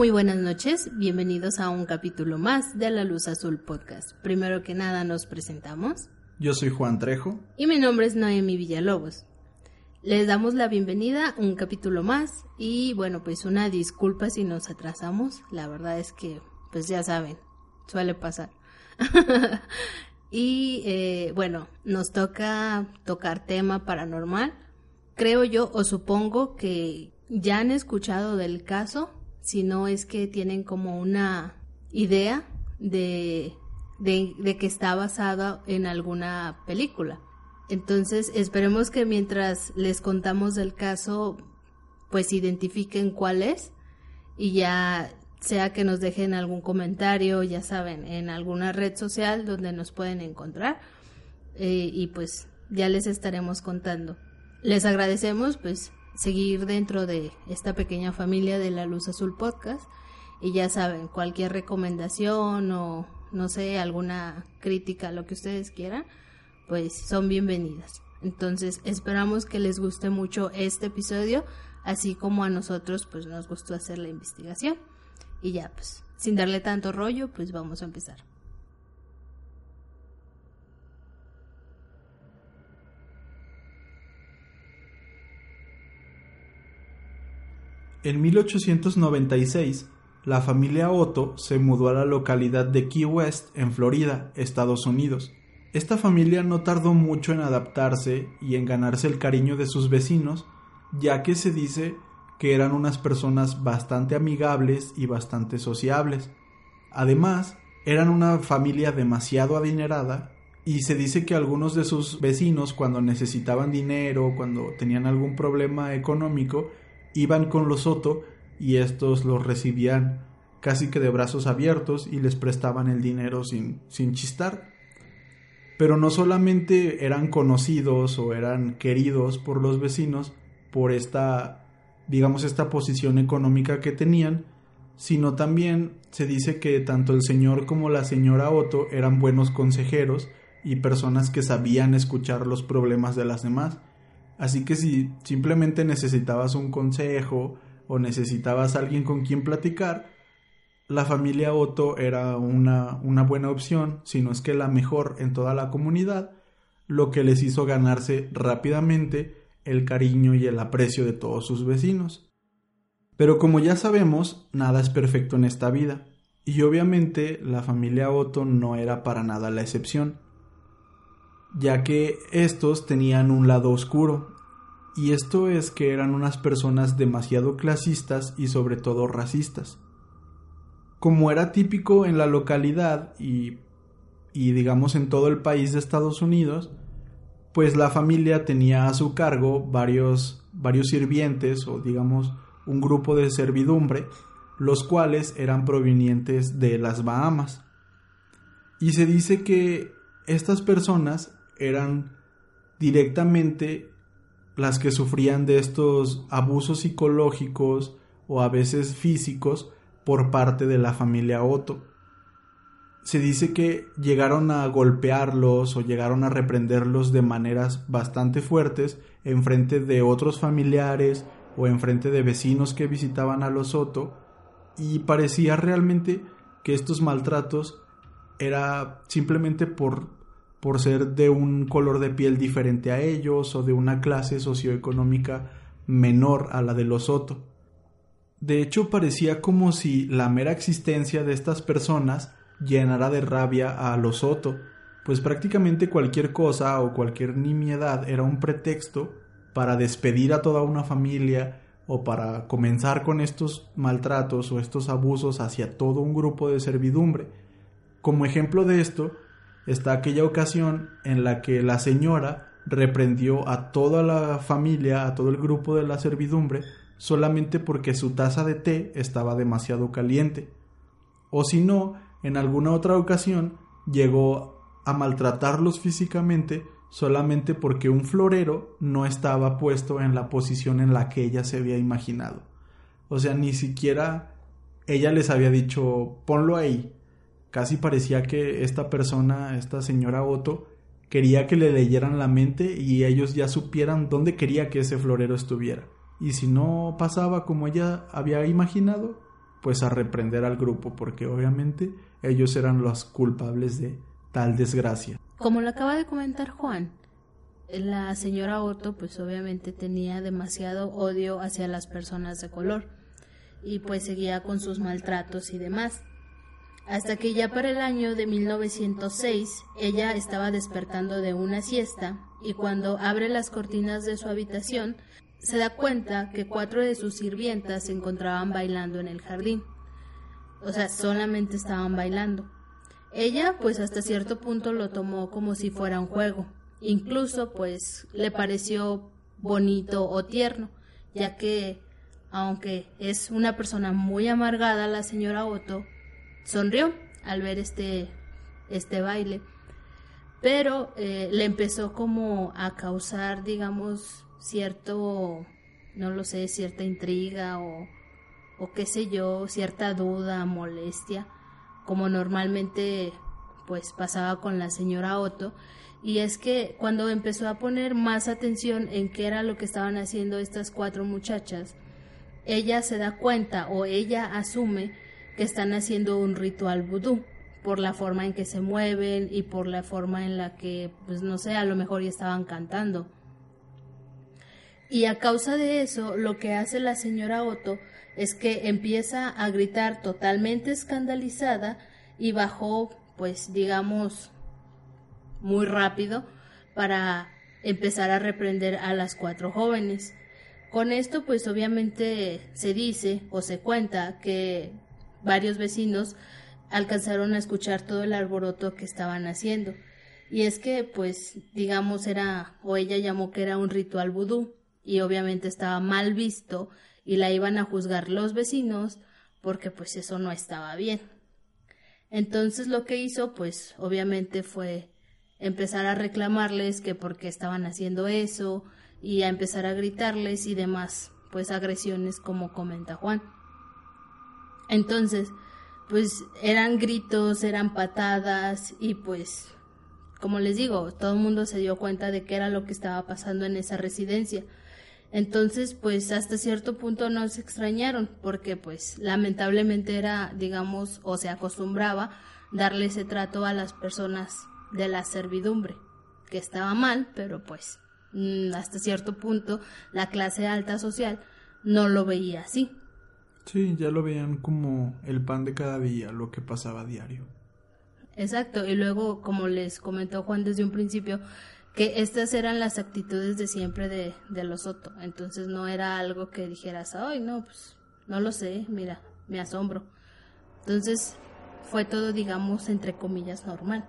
muy buenas noches. Bienvenidos a un capítulo más de La Luz Azul Podcast. Primero que nada nos presentamos. Yo soy Juan Trejo. Y mi nombre es Noemi Villalobos. Les damos la bienvenida a un capítulo más y bueno, pues una disculpa si nos atrasamos. La verdad es que, pues ya saben, suele pasar. y eh, bueno, nos toca tocar tema paranormal. Creo yo o supongo que ya han escuchado del caso sino es que tienen como una idea de, de, que está basada en alguna película. Entonces, esperemos que mientras les contamos del caso, pues identifiquen cuál es y ya sea que nos dejen algún comentario, ya saben, en alguna red social donde nos pueden encontrar eh, y pues ya les estaremos contando. Les agradecemos pues seguir dentro de esta pequeña familia de la Luz Azul Podcast. Y ya saben, cualquier recomendación o no sé, alguna crítica, lo que ustedes quieran, pues son bienvenidas. Entonces esperamos que les guste mucho este episodio, así como a nosotros pues nos gustó hacer la investigación. Y ya pues, sin darle tanto rollo, pues vamos a empezar. En 1896, la familia Otto se mudó a la localidad de Key West, en Florida, Estados Unidos. Esta familia no tardó mucho en adaptarse y en ganarse el cariño de sus vecinos, ya que se dice que eran unas personas bastante amigables y bastante sociables. Además, eran una familia demasiado adinerada y se dice que algunos de sus vecinos cuando necesitaban dinero, cuando tenían algún problema económico, iban con los Soto y estos los recibían casi que de brazos abiertos y les prestaban el dinero sin, sin chistar. Pero no solamente eran conocidos o eran queridos por los vecinos por esta, digamos, esta posición económica que tenían, sino también se dice que tanto el señor como la señora Otto eran buenos consejeros y personas que sabían escuchar los problemas de las demás Así que si simplemente necesitabas un consejo o necesitabas alguien con quien platicar, la familia Otto era una, una buena opción, si no es que la mejor en toda la comunidad, lo que les hizo ganarse rápidamente el cariño y el aprecio de todos sus vecinos. Pero como ya sabemos, nada es perfecto en esta vida, y obviamente la familia Otto no era para nada la excepción ya que estos tenían un lado oscuro, y esto es que eran unas personas demasiado clasistas y sobre todo racistas. Como era típico en la localidad y, y digamos en todo el país de Estados Unidos, pues la familia tenía a su cargo varios, varios sirvientes o digamos un grupo de servidumbre, los cuales eran provenientes de las Bahamas. Y se dice que estas personas eran directamente las que sufrían de estos abusos psicológicos o a veces físicos por parte de la familia Otto. Se dice que llegaron a golpearlos o llegaron a reprenderlos de maneras bastante fuertes en frente de otros familiares o en frente de vecinos que visitaban a los Otto y parecía realmente que estos maltratos era simplemente por por ser de un color de piel diferente a ellos o de una clase socioeconómica menor a la de los Soto. De hecho, parecía como si la mera existencia de estas personas llenara de rabia a los Soto, pues prácticamente cualquier cosa o cualquier nimiedad era un pretexto para despedir a toda una familia o para comenzar con estos maltratos o estos abusos hacia todo un grupo de servidumbre. Como ejemplo de esto, está aquella ocasión en la que la señora reprendió a toda la familia, a todo el grupo de la servidumbre, solamente porque su taza de té estaba demasiado caliente. O si no, en alguna otra ocasión llegó a maltratarlos físicamente solamente porque un florero no estaba puesto en la posición en la que ella se había imaginado. O sea, ni siquiera ella les había dicho ponlo ahí. Casi parecía que esta persona, esta señora Otto, quería que le leyeran la mente y ellos ya supieran dónde quería que ese florero estuviera. Y si no pasaba como ella había imaginado, pues a reprender al grupo, porque obviamente ellos eran los culpables de tal desgracia. Como lo acaba de comentar Juan, la señora Otto pues obviamente tenía demasiado odio hacia las personas de color y pues seguía con sus maltratos y demás. Hasta que ya para el año de 1906 ella estaba despertando de una siesta y cuando abre las cortinas de su habitación se da cuenta que cuatro de sus sirvientas se encontraban bailando en el jardín. O sea, solamente estaban bailando. Ella, pues hasta cierto punto lo tomó como si fuera un juego. Incluso, pues, le pareció bonito o tierno, ya que, aunque es una persona muy amargada, la señora Otto sonrió al ver este, este baile. Pero eh, le empezó como a causar, digamos, cierto, no lo sé, cierta intriga o, o qué sé yo, cierta duda, molestia, como normalmente pues pasaba con la señora Otto, y es que cuando empezó a poner más atención en qué era lo que estaban haciendo estas cuatro muchachas, ella se da cuenta o ella asume que están haciendo un ritual vudú por la forma en que se mueven y por la forma en la que, pues no sé, a lo mejor ya estaban cantando. Y a causa de eso, lo que hace la señora Otto es que empieza a gritar totalmente escandalizada y bajó, pues digamos, muy rápido para empezar a reprender a las cuatro jóvenes. Con esto, pues obviamente se dice o se cuenta que varios vecinos alcanzaron a escuchar todo el alboroto que estaban haciendo. Y es que, pues, digamos, era, o ella llamó que era un ritual vudú, y obviamente estaba mal visto y la iban a juzgar los vecinos porque pues eso no estaba bien. Entonces lo que hizo pues obviamente fue empezar a reclamarles que porque estaban haciendo eso y a empezar a gritarles y demás pues agresiones como comenta Juan. Entonces pues eran gritos, eran patadas y pues como les digo, todo el mundo se dio cuenta de qué era lo que estaba pasando en esa residencia. Entonces, pues hasta cierto punto no se extrañaron, porque pues lamentablemente era, digamos, o se acostumbraba darle ese trato a las personas de la servidumbre, que estaba mal, pero pues mm, hasta cierto punto la clase alta social no lo veía así. Sí, ya lo veían como el pan de cada día, lo que pasaba a diario. Exacto, y luego, como les comentó Juan desde un principio, que estas eran las actitudes de siempre de, de los Soto. Entonces no era algo que dijeras, ay, no, pues no lo sé, mira, me asombro. Entonces fue todo, digamos, entre comillas, normal.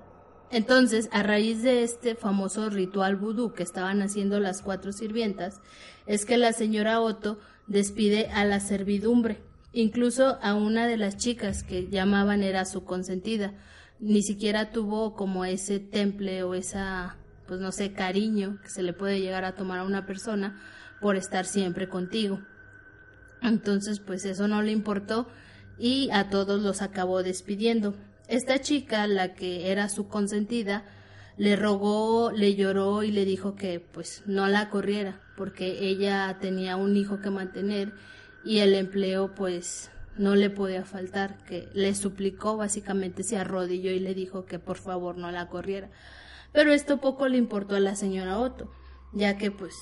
Entonces, a raíz de este famoso ritual vudú que estaban haciendo las cuatro sirvientas, es que la señora Otto despide a la servidumbre, incluso a una de las chicas que llamaban era su consentida. Ni siquiera tuvo como ese temple o esa pues no sé, cariño que se le puede llegar a tomar a una persona por estar siempre contigo. Entonces, pues eso no le importó y a todos los acabó despidiendo. Esta chica, la que era su consentida, le rogó, le lloró y le dijo que pues no la corriera, porque ella tenía un hijo que mantener y el empleo pues no le podía faltar, que le suplicó, básicamente se arrodilló y le dijo que por favor no la corriera pero esto poco le importó a la señora Otto, ya que pues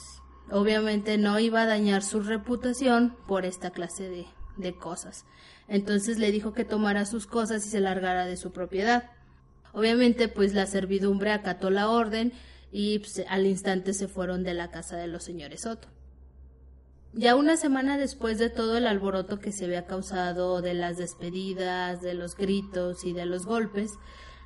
obviamente no iba a dañar su reputación por esta clase de, de cosas. Entonces le dijo que tomara sus cosas y se largara de su propiedad. Obviamente pues la servidumbre acató la orden y pues, al instante se fueron de la casa de los señores Otto. Ya una semana después de todo el alboroto que se había causado de las despedidas, de los gritos y de los golpes,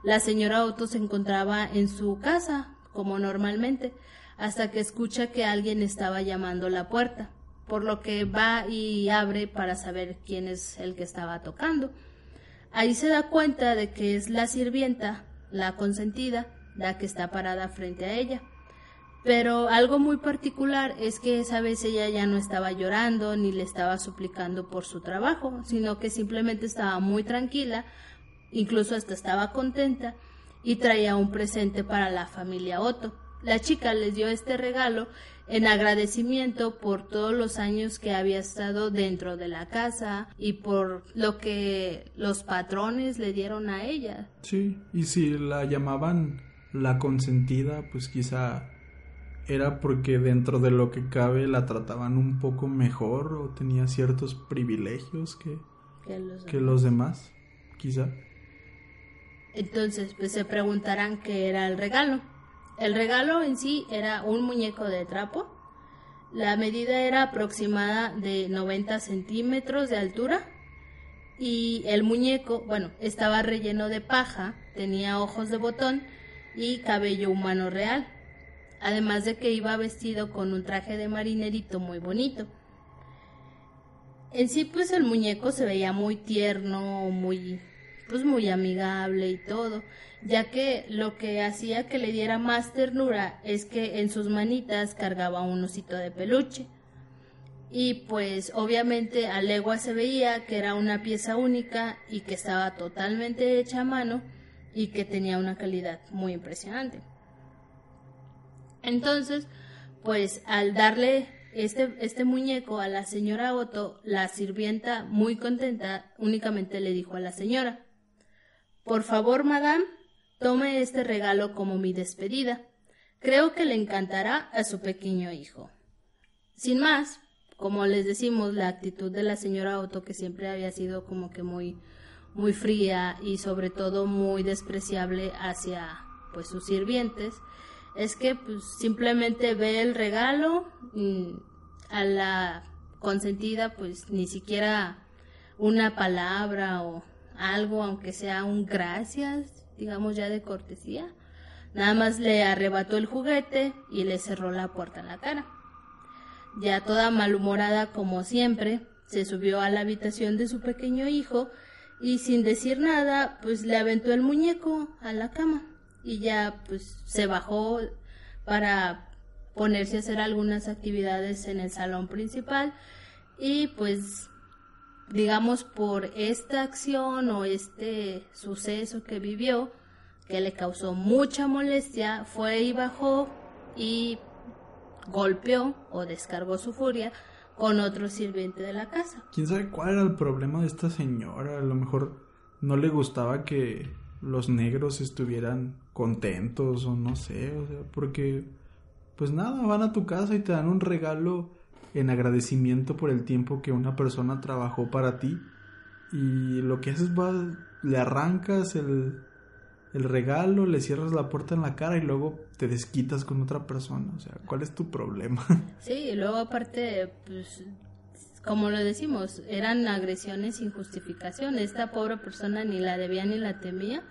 la señora Otto se encontraba en su casa, como normalmente, hasta que escucha que alguien estaba llamando la puerta, por lo que va y abre para saber quién es el que estaba tocando. Ahí se da cuenta de que es la sirvienta, la consentida, la que está parada frente a ella. Pero algo muy particular es que esa vez ella ya no estaba llorando ni le estaba suplicando por su trabajo, sino que simplemente estaba muy tranquila, incluso hasta estaba contenta y traía un presente para la familia Otto. La chica les dio este regalo en agradecimiento por todos los años que había estado dentro de la casa y por lo que los patrones le dieron a ella. Sí, y si la llamaban la consentida, pues quizá era porque dentro de lo que cabe la trataban un poco mejor o tenía ciertos privilegios que, que los, demás. quizá. Entonces, pues se preguntarán qué era el regalo. El regalo en sí era un muñeco de trapo. La medida era aproximada de 90 centímetros de altura y el muñeco, bueno, estaba relleno de paja, tenía ojos de botón y cabello humano real además de que iba vestido con un traje de marinerito muy bonito. En sí, pues el muñeco se veía muy tierno, muy, pues muy amigable y todo, ya que lo que hacía que le diera más ternura es que en sus manitas cargaba un osito de peluche. Y pues obviamente a legua se veía que era una pieza única y que estaba totalmente hecha a mano y que tenía una calidad muy impresionante. Entonces, pues al darle este, este muñeco a la señora Otto, la sirvienta, muy contenta, únicamente le dijo a la señora Por favor, madame, tome este regalo como mi despedida. Creo que le encantará a su pequeño hijo. Sin más, como les decimos, la actitud de la señora Otto, que siempre había sido como que muy, muy fría y sobre todo muy despreciable hacia pues sus sirvientes, es que pues simplemente ve el regalo a la consentida pues ni siquiera una palabra o algo aunque sea un gracias digamos ya de cortesía. Nada más le arrebató el juguete y le cerró la puerta en la cara. Ya toda malhumorada como siempre se subió a la habitación de su pequeño hijo y sin decir nada pues le aventó el muñeco a la cama y ya pues se bajó para ponerse a hacer algunas actividades en el salón principal y pues digamos por esta acción o este suceso que vivió que le causó mucha molestia fue y bajó y golpeó o descargó su furia con otro sirviente de la casa. ¿Quién sabe cuál era el problema de esta señora? A lo mejor no le gustaba que los negros estuvieran contentos o no sé, o sea, porque pues nada, van a tu casa y te dan un regalo en agradecimiento por el tiempo que una persona trabajó para ti y lo que haces va, le arrancas el, el regalo, le cierras la puerta en la cara y luego te desquitas con otra persona, o sea, ¿cuál es tu problema? Sí, y luego aparte, pues como lo decimos, eran agresiones sin justificación. Esta pobre persona ni la debía ni la temía.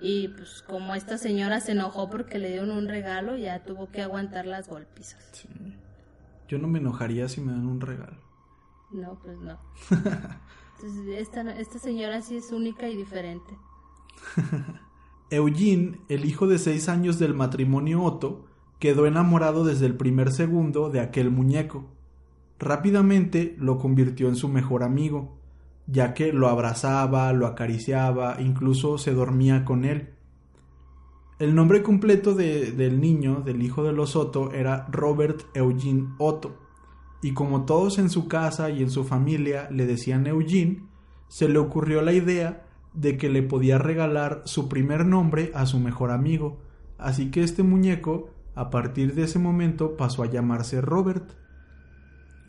Y pues como esta señora se enojó porque le dieron un regalo, ya tuvo que aguantar las golpizas. Sí. Yo no me enojaría si me dan un regalo. No, pues no. esta, esta señora sí es única y diferente. Eugene, el hijo de seis años del matrimonio Otto, quedó enamorado desde el primer segundo de aquel muñeco Rápidamente lo convirtió en su mejor amigo, ya que lo abrazaba, lo acariciaba, incluso se dormía con él. El nombre completo del niño, del hijo de los Otto, era Robert Eugene Otto, y como todos en su casa y en su familia le decían Eugene, se le ocurrió la idea de que le podía regalar su primer nombre a su mejor amigo, así que este muñeco, a partir de ese momento, pasó a llamarse Robert.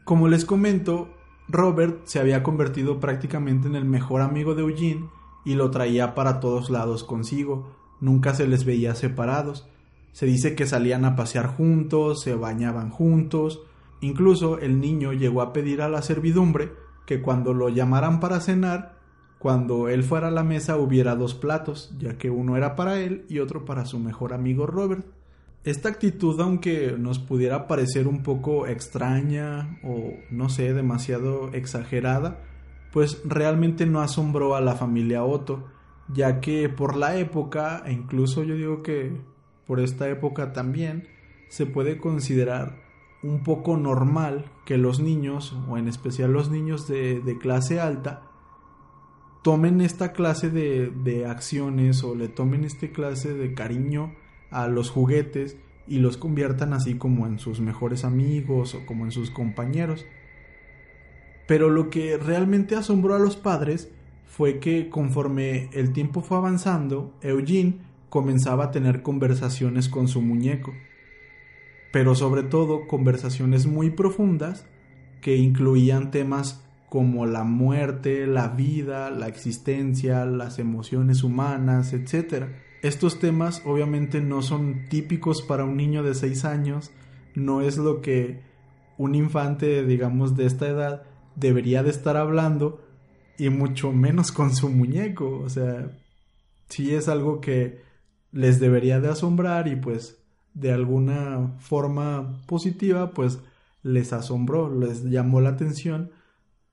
Como les comento, Robert se había convertido prácticamente en el mejor amigo de Eugene y lo traía para todos lados consigo, nunca se les veía separados. Se dice que salían a pasear juntos, se bañaban juntos, incluso el niño llegó a pedir a la servidumbre que cuando lo llamaran para cenar, cuando él fuera a la mesa hubiera dos platos, ya que uno era para él y otro para su mejor amigo Robert. Esta actitud, aunque nos pudiera parecer un poco extraña o no sé, demasiado exagerada, pues realmente no asombró a la familia Otto, ya que por la época, e incluso yo digo que por esta época también, se puede considerar un poco normal que los niños, o en especial los niños de, clase alta, tomen esta clase de, de, acciones o le tomen esta clase de cariño a los juguetes y los conviertan así como en sus mejores amigos o como en sus compañeros. Pero lo que realmente asombró a los padres fue que conforme el tiempo fue avanzando, Eugene comenzaba a tener conversaciones con su muñeco pero sobre todo conversaciones muy profundas que incluían temas como la muerte, la vida, la existencia, las emociones humanas, etc. Estos temas obviamente no son típicos para un niño de 6 años, no es lo que un infante, digamos, de esta edad debería de estar hablando y mucho menos con su muñeco, o sea, sí es algo que les debería de asombrar y pues de alguna forma positiva, pues les asombró, les llamó la atención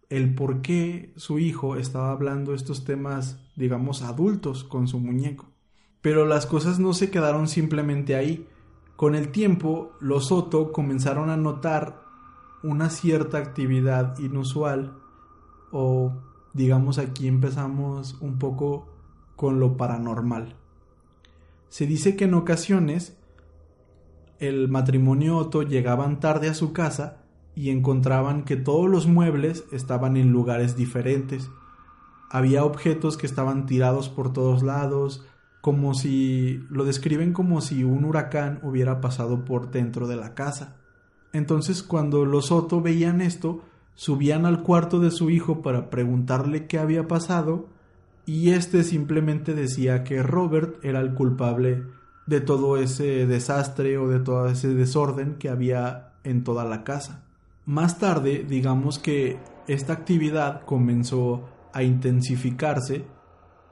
el por qué su hijo estaba hablando estos temas, digamos, adultos con su muñeco. Pero las cosas no se quedaron simplemente ahí. Con el tiempo, los Soto comenzaron a notar una cierta actividad inusual o digamos aquí empezamos un poco con lo paranormal. Se dice que en ocasiones el matrimonio Otto llegaban tarde a su casa y encontraban que todos los muebles estaban en lugares diferentes. Había objetos que estaban tirados por todos lados, como si lo describen como si un huracán hubiera pasado por dentro de la casa. Entonces cuando los Otto veían esto, subían al cuarto de su hijo para preguntarle qué había pasado, y éste simplemente decía que Robert era el culpable de todo ese desastre o de todo ese desorden que había en toda la casa. Más tarde, digamos que esta actividad comenzó a intensificarse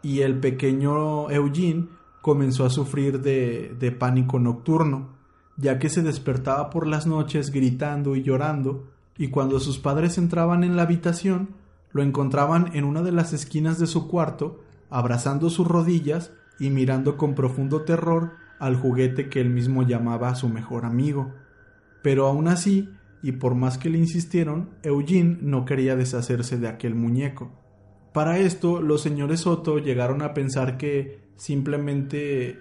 y el pequeño Eugene comenzó a sufrir de, pánico nocturno, ya que se despertaba por las noches gritando y llorando, y cuando sus padres entraban en la habitación, lo encontraban en una de las esquinas de su cuarto, abrazando sus rodillas y mirando con profundo terror al juguete que él mismo llamaba su mejor amigo. Pero aún así, y por más que le insistieron, Eugene no quería deshacerse de aquel muñeco. Para esto, los señores Soto llegaron a pensar que simplemente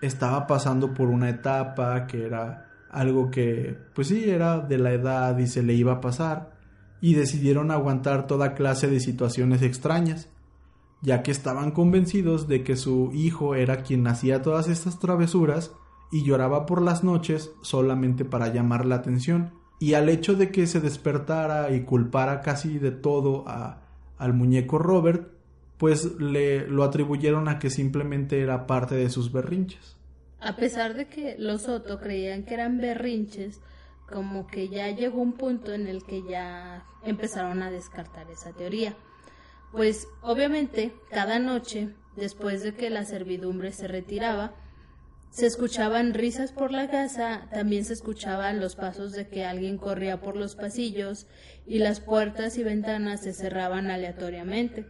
estaba pasando por una etapa, que era algo que, pues sí, era de la edad y se le iba a pasar, y decidieron aguantar toda clase de situaciones extrañas ya que estaban convencidos de que su hijo era quien hacía todas estas travesuras y lloraba por las noches solamente para llamar la atención, y al hecho de que se despertara y culpara casi de todo a, al muñeco Robert, pues le lo atribuyeron a que simplemente era parte de sus berrinches. A pesar de que los Otto creían que eran berrinches, como que ya llegó un punto en el que ya empezaron a descartar esa teoría pues obviamente cada noche, después de que la servidumbre se retiraba, se escuchaban risas por la casa, también se escuchaban los pasos de que alguien corría por los pasillos y las puertas y ventanas se cerraban aleatoriamente.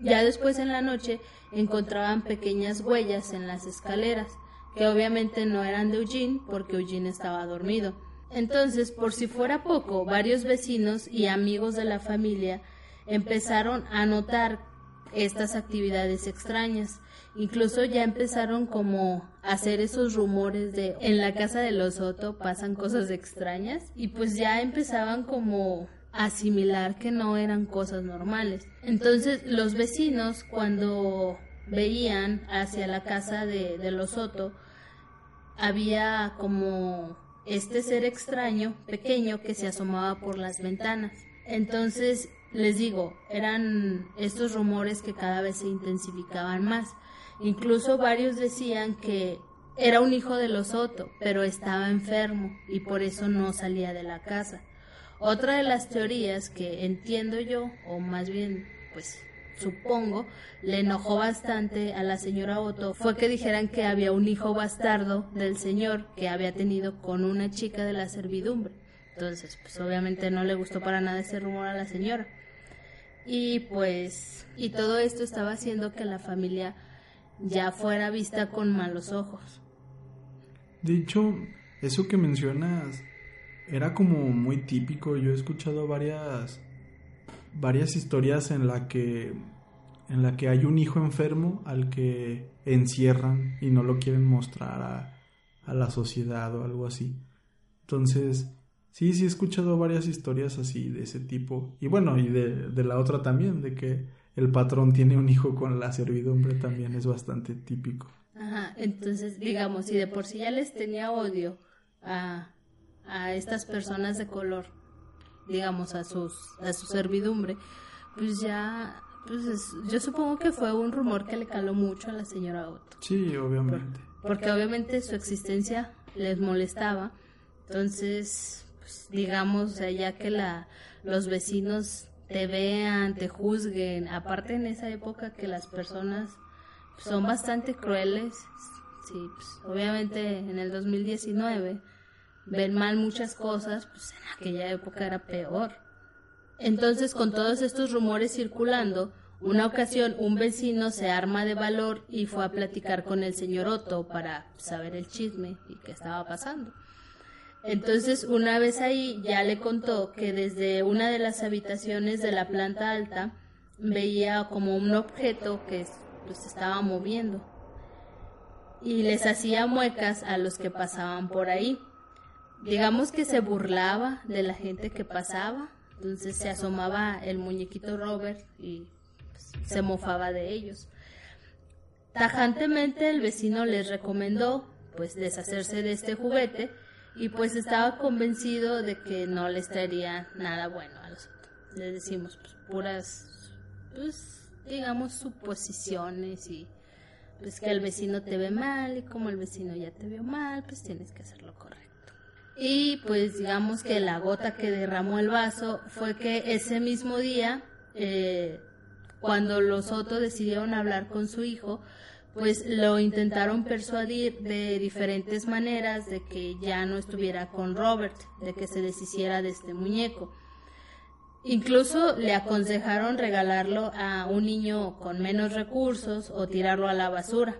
Ya después en la noche encontraban pequeñas huellas en las escaleras, que obviamente no eran de Eugene porque Eugene estaba dormido. Entonces, por si fuera poco, varios vecinos y amigos de la familia empezaron a notar estas actividades extrañas. Incluso ya empezaron como a hacer esos rumores de en la casa de los Soto pasan cosas extrañas y pues ya empezaban como a asimilar que no eran cosas normales. Entonces los vecinos cuando veían hacia la casa de, de los Soto había como este ser extraño pequeño que se asomaba por las ventanas. Entonces les digo, eran estos rumores que cada vez se intensificaban más. Incluso varios decían que era un hijo de los Soto, pero estaba enfermo y por eso no salía de la casa. Otra de las teorías que entiendo yo, o más bien, pues supongo, le enojó bastante a la señora Otto fue que dijeran que había un hijo bastardo del señor que había tenido con una chica de la servidumbre. Entonces, pues obviamente no le gustó para nada ese rumor a la señora. Y pues, y todo esto estaba haciendo que la familia ya fuera vista con malos ojos. De hecho, eso que mencionas era como muy típico. Yo he escuchado varias varias historias en la que en la que hay un hijo enfermo al que encierran y no lo quieren mostrar a, a la sociedad o algo así. Entonces, sí, sí he escuchado varias historias así de ese tipo. Y bueno, y de, de la otra también, de que el patrón tiene un hijo con la servidumbre también es bastante típico. Ajá, entonces digamos, si de por sí ya les tenía odio a, a estas personas de color, digamos, a, sus, a su servidumbre, pues ya, pues yo supongo que fue un rumor que le caló mucho a la señora Otto. Sí, obviamente. porque obviamente su existencia les molestaba, entonces, pues, digamos, ya que la, los vecinos te vean, te juzguen, aparte en esa época que las personas son bastante crueles. Sí, pues, obviamente en el 2019 ven mal muchas cosas, pues en aquella época era peor. Entonces, con todos estos rumores circulando, una ocasión un vecino se arma de valor y fue a platicar con el señor Otto para saber el chisme y qué estaba pasando. Entonces, una vez ahí ya le contó que desde una de las habitaciones de la planta alta veía como un objeto que pues estaba moviendo y les hacía muecas a los que pasaban por ahí. Digamos que se burlaba de la gente que pasaba, entonces se asomaba el muñequito Robert y pues, se mofaba de ellos. Tajantemente el vecino les recomendó pues deshacerse de este juguete y pues estaba convencido de que no les traería nada bueno a los Les decimos pues, puras pues digamos, suposiciones y pues que el vecino te ve mal y como el vecino ya te vio mal, pues tienes que hacer lo correcto. Y pues digamos que la gota que derramó el vaso fue que ese mismo día, eh, cuando los Otto decidieron hablar con su hijo, pues lo intentaron persuadir de diferentes maneras de que ya no estuviera con Robert, de que se deshiciera de este muñeco. Incluso le aconsejaron regalarlo a un niño con menos recursos o tirarlo a la basura.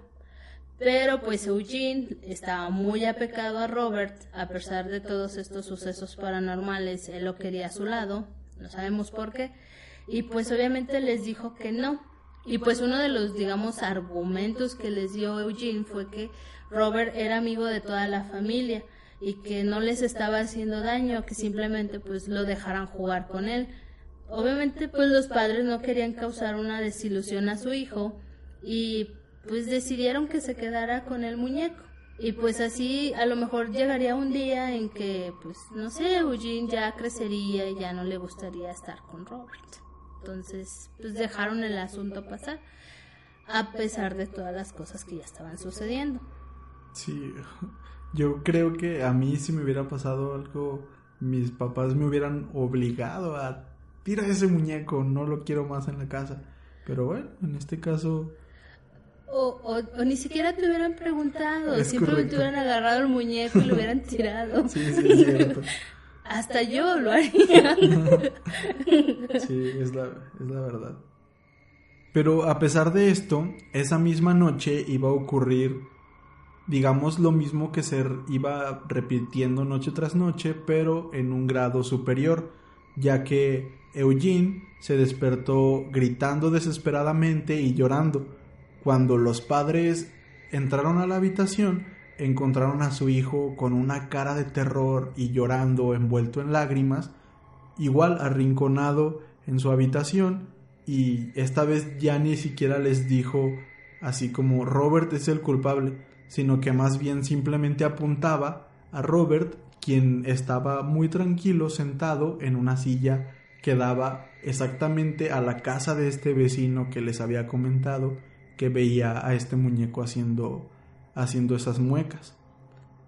Pero pues Eugene estaba muy apecado a Robert, a pesar de todos estos sucesos paranormales, él lo quería a su lado, no sabemos por qué, y pues obviamente les dijo que no. Y pues uno de los, digamos, argumentos que les dio Eugene fue que Robert era amigo de toda la familia, y que no les estaba haciendo daño, que simplemente pues lo dejaran jugar con él. Obviamente pues los padres no querían causar una desilusión a su hijo y pues decidieron que se quedara con el muñeco. Y pues así a lo mejor llegaría un día en que pues no sé, Eugene ya crecería y ya no le gustaría estar con Robert. Entonces pues dejaron el asunto pasar a pesar de todas las cosas que ya estaban sucediendo. Sí, yo creo que a mí si me hubiera pasado algo, mis papás me hubieran obligado a tira ese muñeco, no lo quiero más en la casa. Pero bueno, en este caso... O, o, ni siquiera te hubieran preguntado, simplemente hubieran agarrado el muñeco y lo hubieran tirado. Sí, sí, es cierto. Hasta yo lo haría. sí, es la, es la verdad. Pero a pesar de esto, esa misma noche iba a ocurrir digamos lo mismo que se iba repitiendo noche tras noche, pero en un grado superior, ya que Eugene se despertó gritando desesperadamente y llorando. Cuando los padres entraron a la habitación, encontraron a su hijo con una cara de terror y llorando envuelto en lágrimas, igual arrinconado en su habitación, y esta vez ya ni siquiera les dijo así como Robert es el culpable, sino que más bien simplemente apuntaba a Robert, quien estaba muy tranquilo sentado en una silla que daba exactamente a la casa de este vecino que les había comentado que veía a este muñeco haciendo haciendo esas muecas.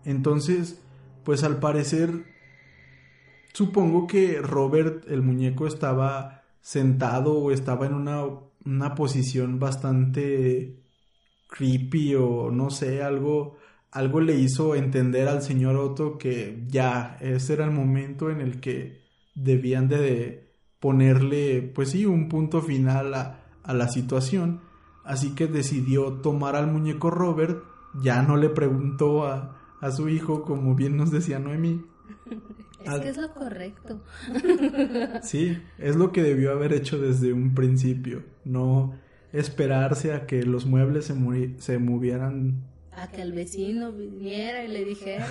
Entonces, pues al parecer supongo que Robert el muñeco estaba sentado o estaba en una, una posición bastante creepy o no sé, algo, algo le hizo entender al señor Otto que ya ese era el momento en el que debían de ponerle, pues sí, un punto final a, a la situación. Así que decidió tomar al muñeco Robert, ya no le preguntó a, a su hijo, como bien nos decía Noemí. Es que es lo correcto. Sí, es lo que debió haber hecho desde un principio, no esperarse a que los muebles se, se movieran. A que el vecino viniera y le dijera.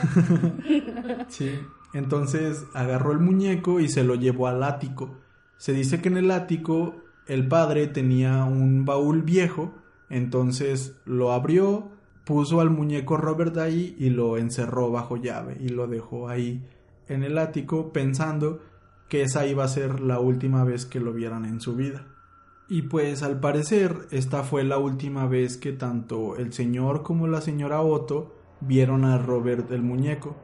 sí, entonces agarró el muñeco y se lo llevó al ático. Se dice que en el ático el padre tenía un baúl viejo, entonces lo abrió, puso al muñeco Robert ahí y lo encerró bajo llave y lo dejó ahí en el ático pensando que esa iba a ser la última vez que lo vieran en su vida. Y pues al parecer esta fue la última vez que tanto el señor como la señora Otto vieron a Robert el muñeco,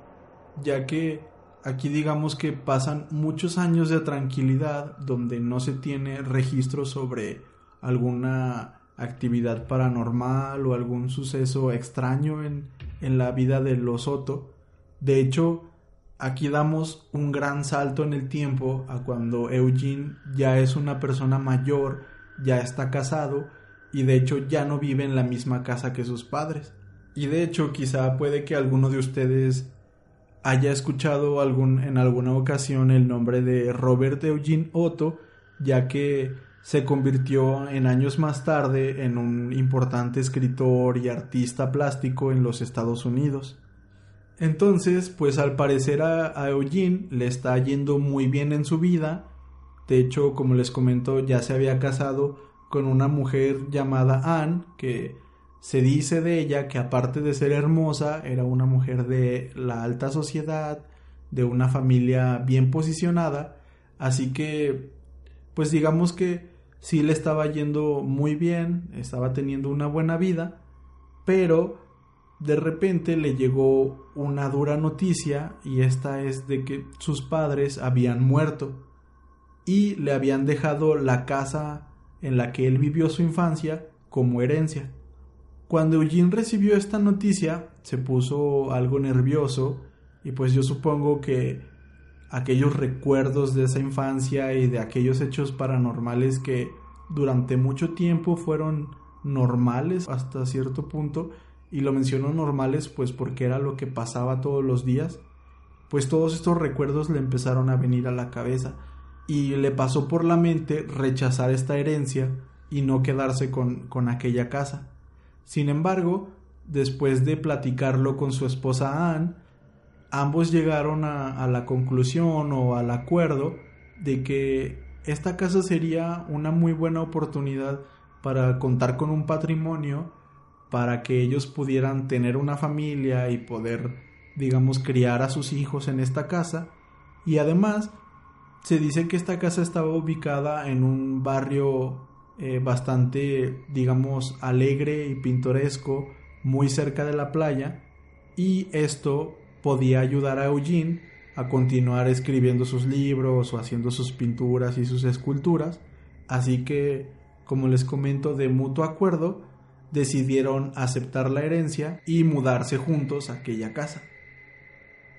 ya que aquí digamos que pasan muchos años de tranquilidad donde no se tiene registro sobre alguna actividad paranormal o algún suceso extraño en, en la vida de los Otto. De hecho, aquí damos un gran salto en el tiempo a cuando Eugene ya es una persona mayor, ya está casado y de hecho ya no vive en la misma casa que sus padres. Y de hecho quizá puede que alguno de ustedes haya escuchado algún, en alguna ocasión el nombre de Robert Eugene Otto, ya que se convirtió en años más tarde en un importante escritor y artista plástico en los Estados Unidos. Entonces, pues al parecer a, Eugene le está yendo muy bien en su vida. De hecho, como les comento, ya se había casado con una mujer llamada Anne, que se dice de ella que aparte de ser hermosa, era una mujer de la alta sociedad, de una familia bien posicionada. Así que, pues digamos que sí le estaba yendo muy bien, estaba teniendo una buena vida, pero de repente le llegó una dura noticia y esta es de que sus padres habían muerto y le habían dejado la casa en la que él vivió su infancia como herencia. Cuando Eugene recibió esta noticia se puso algo nervioso y pues yo supongo que aquellos recuerdos de esa infancia y de aquellos hechos paranormales que durante mucho tiempo fueron normales hasta cierto punto y lo menciono normales pues porque era lo que pasaba todos los días, pues todos estos recuerdos le empezaron a venir a la cabeza y le pasó por la mente rechazar esta herencia y no quedarse con, con aquella casa. Sin embargo, después de platicarlo con su esposa Anne, ambos llegaron a, la conclusión o al acuerdo de que esta casa sería una muy buena oportunidad para contar con un patrimonio para que ellos pudieran tener una familia y poder, digamos, criar a sus hijos en esta casa. Y además, se dice que esta casa estaba ubicada en un barrio eh, bastante, digamos, alegre y pintoresco, muy cerca de la playa, y esto podía ayudar a Eugene a continuar escribiendo sus libros o haciendo sus pinturas y sus esculturas. Así que, como les comento, de mutuo acuerdo, decidieron aceptar la herencia y mudarse juntos a aquella casa.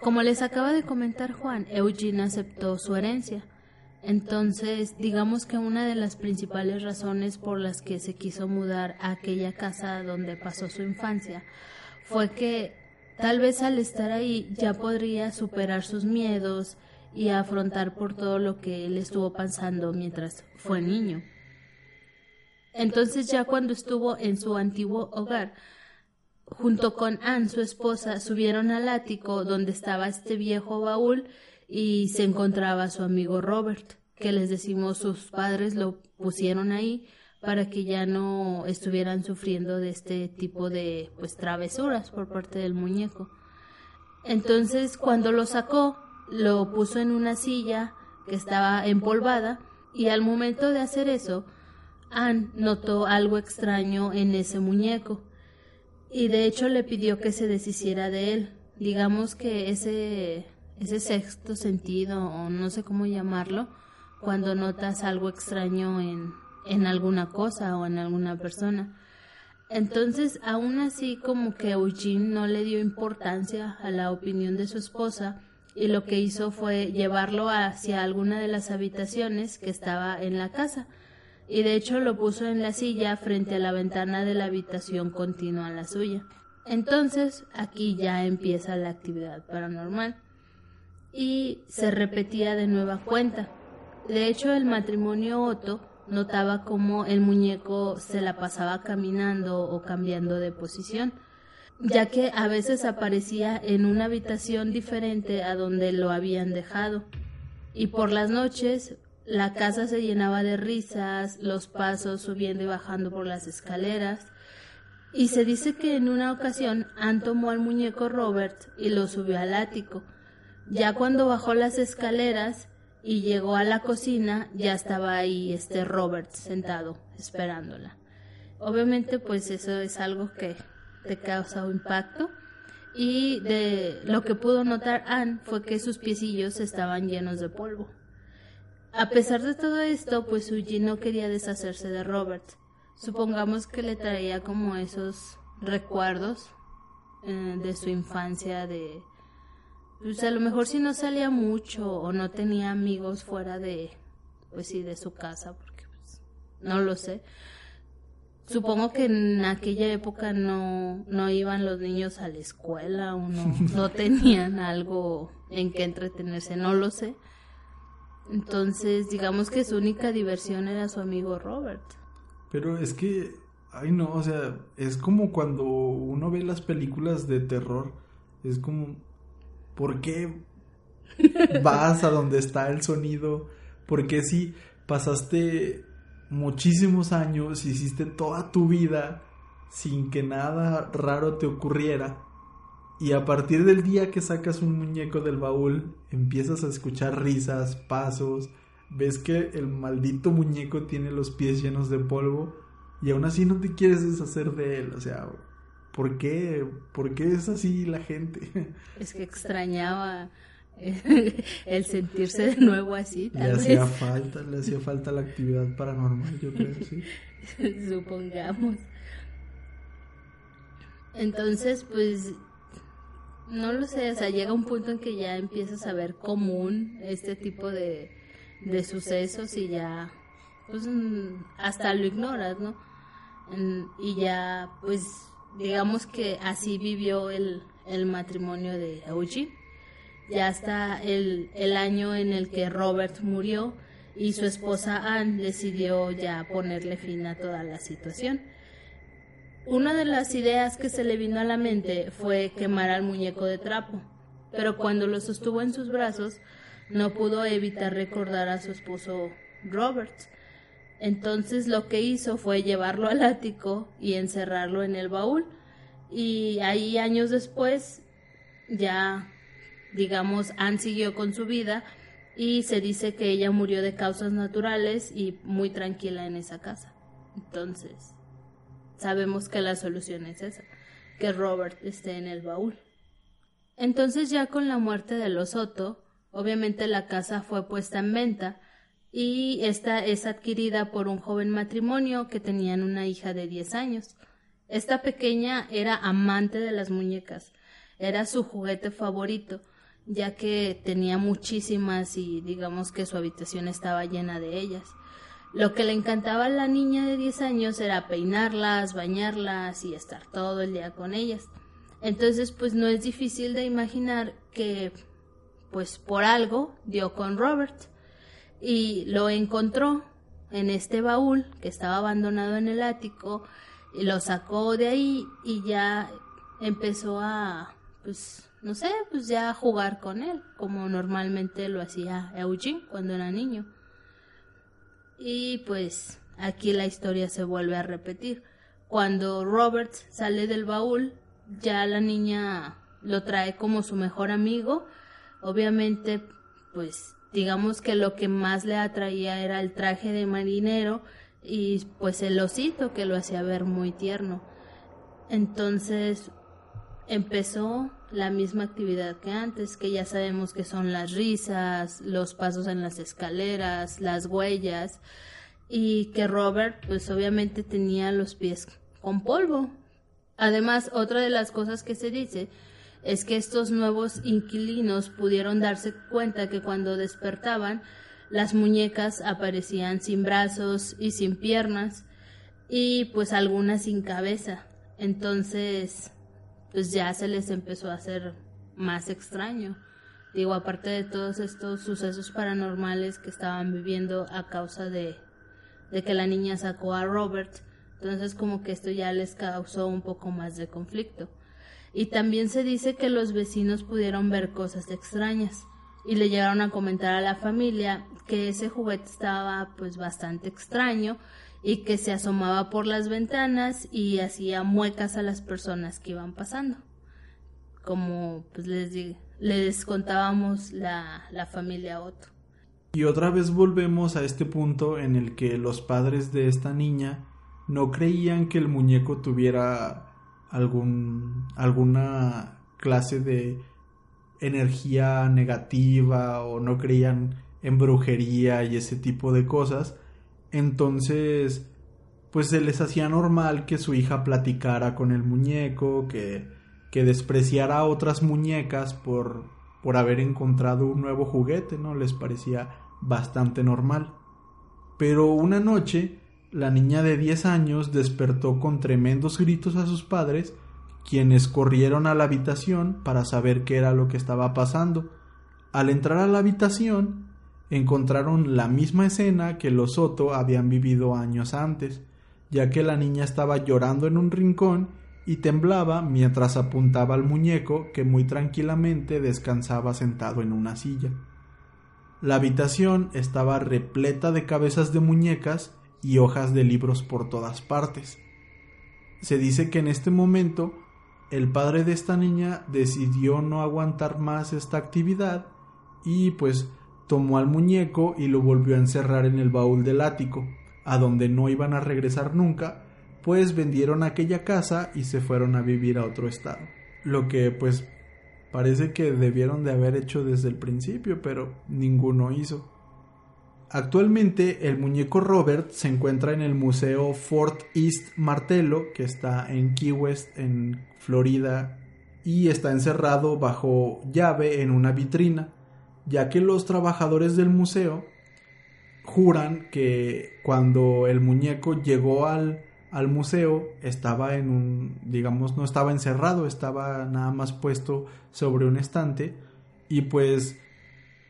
Como les acaba de comentar Juan, Eugene aceptó su herencia. Entonces, digamos que una de las principales razones por las que se quiso mudar a aquella casa donde pasó su infancia fue que tal vez al estar ahí ya podría superar sus miedos y afrontar por todo lo que él estuvo pasando mientras fue niño. Entonces ya cuando estuvo en su antiguo hogar, junto con Anne, su esposa, subieron al ático donde estaba este viejo baúl y se encontraba su amigo Robert, que les decimos sus padres lo pusieron ahí para que ya no estuvieran sufriendo de este tipo de pues travesuras por parte del muñeco. Entonces cuando lo sacó, lo puso en una silla que estaba empolvada y al momento de hacer eso, Anne notó algo extraño en ese muñeco y de hecho le pidió que se deshiciera de él. Digamos que ese, ese sexto sentido, o no sé cómo llamarlo, cuando notas algo extraño en, en alguna cosa o en alguna persona. Entonces, aún así, como que Eugene no le dio importancia a la opinión de su esposa y lo que hizo fue llevarlo hacia alguna de las habitaciones que estaba en la casa y de hecho lo puso en la silla frente a la ventana de la habitación continua la suya. Entonces aquí ya empieza la actividad paranormal y se repetía de nueva cuenta. De hecho, el matrimonio Otto notaba cómo el muñeco se la pasaba caminando o cambiando de posición, ya que a veces aparecía en una habitación diferente a donde lo habían dejado. Y por las noches la casa se llenaba de risas, los pasos subiendo y bajando por las escaleras, y se dice que en una ocasión Ann tomó al muñeco Robert y lo subió al ático. Ya cuando bajó las escaleras, y llegó a la cocina, ya estaba ahí este Robert sentado esperándola. Obviamente pues eso es algo que te causa un impacto y de lo que pudo notar Anne fue que sus piecillos estaban llenos de polvo. A pesar de todo esto, pues Eugene no quería deshacerse de Robert. Supongamos que le traía como esos recuerdos eh, de su infancia, de pues a lo mejor si no salía mucho o no tenía amigos fuera de, pues sí, de su casa, porque pues, no lo sé. Supongo que en aquella época no, no iban los niños a la escuela o no, no tenían algo en que entretenerse, no lo sé. Entonces, digamos que su única diversión era su amigo Robert. Pero es que, ay no, o sea, es como cuando uno ve las películas de terror, es como, ¿Por qué vas a donde está el sonido? ¿Por qué si pasaste muchísimos años, hiciste toda tu vida sin que nada raro te ocurriera? Y a partir del día que sacas un muñeco del baúl, empiezas a escuchar risas, pasos, ves que el maldito muñeco tiene los pies llenos de polvo y aún así no te quieres deshacer de él. O sea, ¿Por qué? ¿Por qué es así la gente? Es que extrañaba el sentirse de nuevo así. le hacía falta, le hacía falta la actividad paranormal, yo creo, sí. Supongamos. Entonces, pues, no lo sé, o sea, llega un punto en que ya empiezas a ver común este tipo de, de sucesos y ya, pues, hasta lo ignoras, ¿no? Y ya, pues, digamos que así vivió el, matrimonio de Eugene. Ya hasta el, el año en el que Robert murió y su esposa Anne decidió ya ponerle fin a toda la situación. Una de las ideas que se le vino a la mente fue quemar al muñeco de trapo, pero cuando lo sostuvo en sus brazos no pudo evitar recordar a su esposo Robert, entonces lo que hizo fue llevarlo al ático y encerrarlo en el baúl. Y ahí años después ya, digamos, Anne siguió con su vida y se dice que ella murió de causas naturales y muy tranquila en esa casa. Entonces, sabemos que la solución es esa, que Robert esté en el baúl. Entonces ya con la muerte de los Soto, obviamente la casa fue puesta en venta y esta es adquirida por un joven matrimonio que tenían una hija de 10 años. Esta pequeña era amante de las muñecas, era su juguete favorito, ya que tenía muchísimas y digamos que su habitación estaba llena de ellas. Lo que le encantaba a la niña de 10 años era peinarlas, bañarlas y estar todo el día con ellas. Entonces, pues no es difícil de imaginar que, pues por algo, dio con Robert y lo encontró en este baúl que estaba abandonado en el ático y lo sacó de ahí y ya empezó a pues no sé pues ya a jugar con él como normalmente lo hacía Eugene cuando era niño. Y pues aquí la historia se vuelve a repetir. Cuando Robert sale del baúl ya la niña lo trae como su mejor amigo. Obviamente pues digamos que lo que más le atraía era el traje de marinero y pues el osito que lo hacía ver muy tierno. Entonces empezó la misma actividad que antes, que ya sabemos que son las risas, los pasos en las escaleras, las huellas y que Robert pues obviamente tenía los pies con polvo. Además, otra de las cosas que se dice es que estos nuevos inquilinos pudieron darse cuenta que cuando despertaban las muñecas aparecían sin brazos y sin piernas y pues algunas sin cabeza. Entonces, pues ya se les empezó a hacer más extraño. Digo, aparte de todos estos sucesos paranormales que estaban viviendo a causa de, de que la niña sacó a Robert, entonces como que esto ya les causó un poco más de conflicto. Y también se dice que los vecinos pudieron ver cosas extrañas y le llegaron a comentar a la familia que ese juguete estaba pues bastante extraño y que se asomaba por las ventanas y hacía muecas a las personas que iban pasando. Como pues les, les contábamos la, la familia Otto. Y otra vez volvemos a este punto en el que los padres de esta niña no creían que el muñeco tuviera algún alguna clase de energía negativa o no creían en brujería y ese tipo de cosas. Entonces, pues se les hacía normal que su hija platicara con el muñeco, que, que despreciara a otras muñecas por, por haber encontrado un nuevo juguete, ¿no? Les parecía bastante normal. Pero una noche, la niña de 10 años despertó con tremendos gritos a sus padres, quienes corrieron a la habitación para saber qué era lo que estaba pasando. Al entrar a la habitación, encontraron la misma escena que los Soto habían vivido años antes, ya que la niña estaba llorando en un rincón y temblaba mientras apuntaba al muñeco que muy tranquilamente descansaba sentado en una silla. La habitación estaba repleta de cabezas de muñecas y hojas de libros por todas partes. Se dice que en este momento el padre de esta niña decidió no aguantar más esta actividad y pues tomó al muñeco y lo volvió a encerrar en el baúl del ático, a donde no iban a regresar nunca, pues vendieron aquella casa y se fueron a vivir a otro estado. Lo que pues parece que debieron de haber hecho desde el principio, pero ninguno hizo. Actualmente el muñeco Robert se encuentra en el Museo Fort East Martello, que está en Key West, en Florida, y está encerrado bajo llave en una vitrina, ya que los trabajadores del museo juran que cuando el muñeco llegó al, al museo estaba en un, digamos, no estaba encerrado, estaba nada más puesto sobre un estante y pues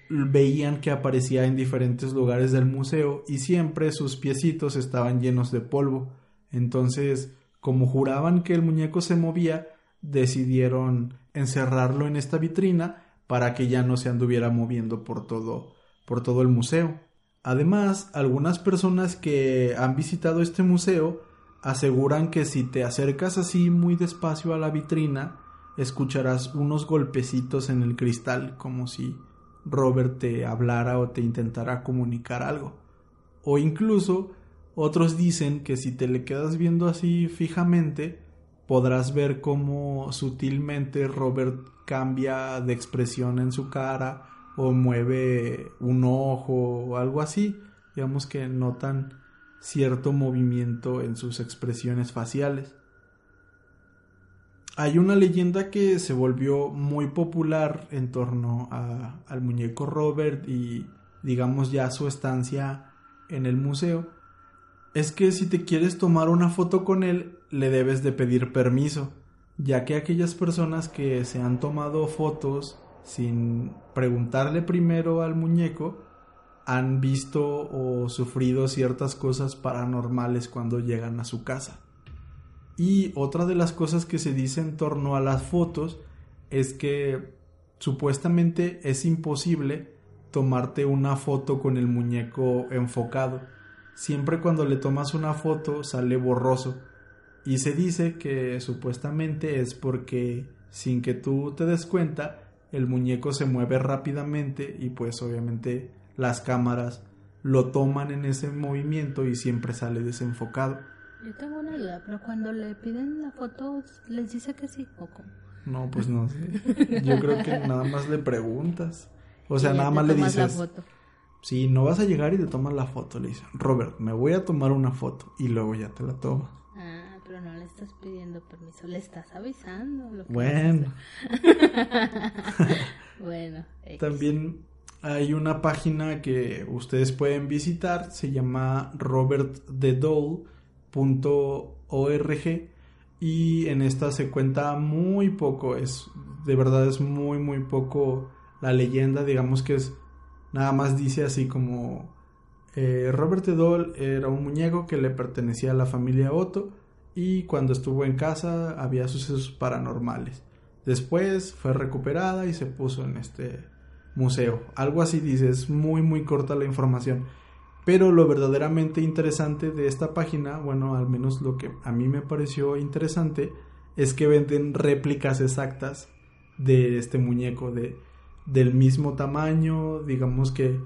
veían que aparecía en diferentes lugares del museo y siempre sus piecitos estaban llenos de polvo. Entonces, como juraban que el muñeco se movía, decidieron encerrarlo en esta vitrina para que ya no se anduviera moviendo por todo por todo el museo. Además, algunas personas que han visitado este museo aseguran que si te acercas así muy despacio a la vitrina, escucharás unos golpecitos en el cristal como si Robert te hablara o te intentara comunicar algo. O incluso otros dicen que si te le quedas viendo así fijamente, podrás ver cómo sutilmente Robert cambia de expresión en su cara o mueve un ojo o algo así. Digamos que notan cierto movimiento en sus expresiones faciales. Hay una leyenda que se volvió muy popular en torno al muñeco Robert y digamos ya su estancia en el museo. Es que si te quieres tomar una foto con él, le debes de pedir permiso, ya que aquellas personas que se han tomado fotos sin preguntarle primero al muñeco han visto o sufrido ciertas cosas paranormales cuando llegan a su casa. Y otra de las cosas que se dice en torno a las fotos es que supuestamente es imposible tomarte una foto con el muñeco enfocado. Siempre cuando le tomas una foto sale borroso. Y se dice que supuestamente es porque sin que tú te des cuenta, el muñeco se mueve rápidamente y pues obviamente las cámaras lo toman en ese movimiento y siempre sale desenfocado. Yo tengo una duda, pero cuando le piden la foto, ¿les dice que sí o cómo? No, pues no sé. Yo creo que nada más le preguntas. O sea, nada más le dices. La foto. Sí, no vas a llegar y te tomas la foto. Le dices, Robert, me voy a tomar una foto. Y luego ya te la tomas. Ah, pero no le estás pidiendo permiso, le estás avisando. Lo que bueno. bueno. También hay una página que ustedes pueden visitar. Se llama Robert the Doll .org y en esta se cuenta muy poco, es de verdad es muy muy poco la leyenda, digamos que es nada más dice así como eh, Robert Doll era un muñeco que le pertenecía a la familia Otto y cuando estuvo en casa había sucesos paranormales. Después fue recuperada y se puso en este museo. Algo así dice, es muy muy corta la información. Pero lo verdaderamente interesante de esta página, bueno, al menos lo que a mí me pareció interesante, es que venden réplicas exactas de este muñeco, de, del mismo tamaño, digamos que